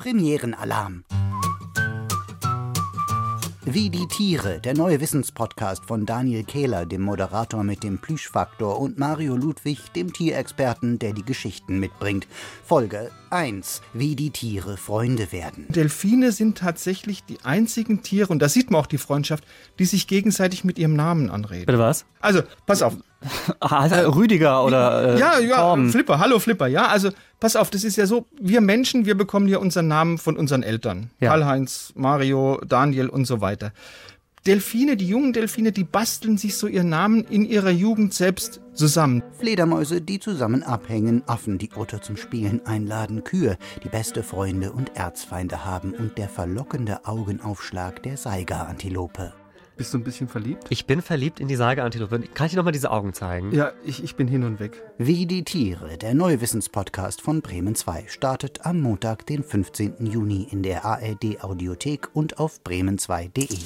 Premierenalarm. Wie die Tiere, der neue Wissenspodcast von Daniel Kehler, dem Moderator mit dem Plüschfaktor, und Mario Ludwig, dem Tierexperten, der die Geschichten mitbringt. Folge 1. Wie die Tiere Freunde werden. Delfine sind tatsächlich die einzigen Tiere, und da sieht man auch die Freundschaft, die sich gegenseitig mit ihrem Namen anreden. Bitte was? Also, pass auf. Ah, Rüdiger oder äh, ja, ja, Torben. Flipper, hallo Flipper, ja, also pass auf, das ist ja so, wir Menschen, wir bekommen ja unseren Namen von unseren Eltern. Ja. Karl-Heinz, Mario, Daniel und so weiter. Delfine, die jungen Delfine, die basteln sich so ihren Namen in ihrer Jugend selbst zusammen. Fledermäuse, die zusammen abhängen, Affen, die Otter zum Spielen einladen, Kühe, die beste Freunde und Erzfeinde haben und der verlockende Augenaufschlag der Saiga-Antilope. Bist du ein bisschen verliebt? Ich bin verliebt in die Sage-Antilope. Kann ich dir nochmal diese Augen zeigen? Ja, ich, ich bin hin und weg. Wie die Tiere, der neue Wissenspodcast von Bremen 2, startet am Montag, den 15. Juni in der ARD Audiothek und auf bremen2.de.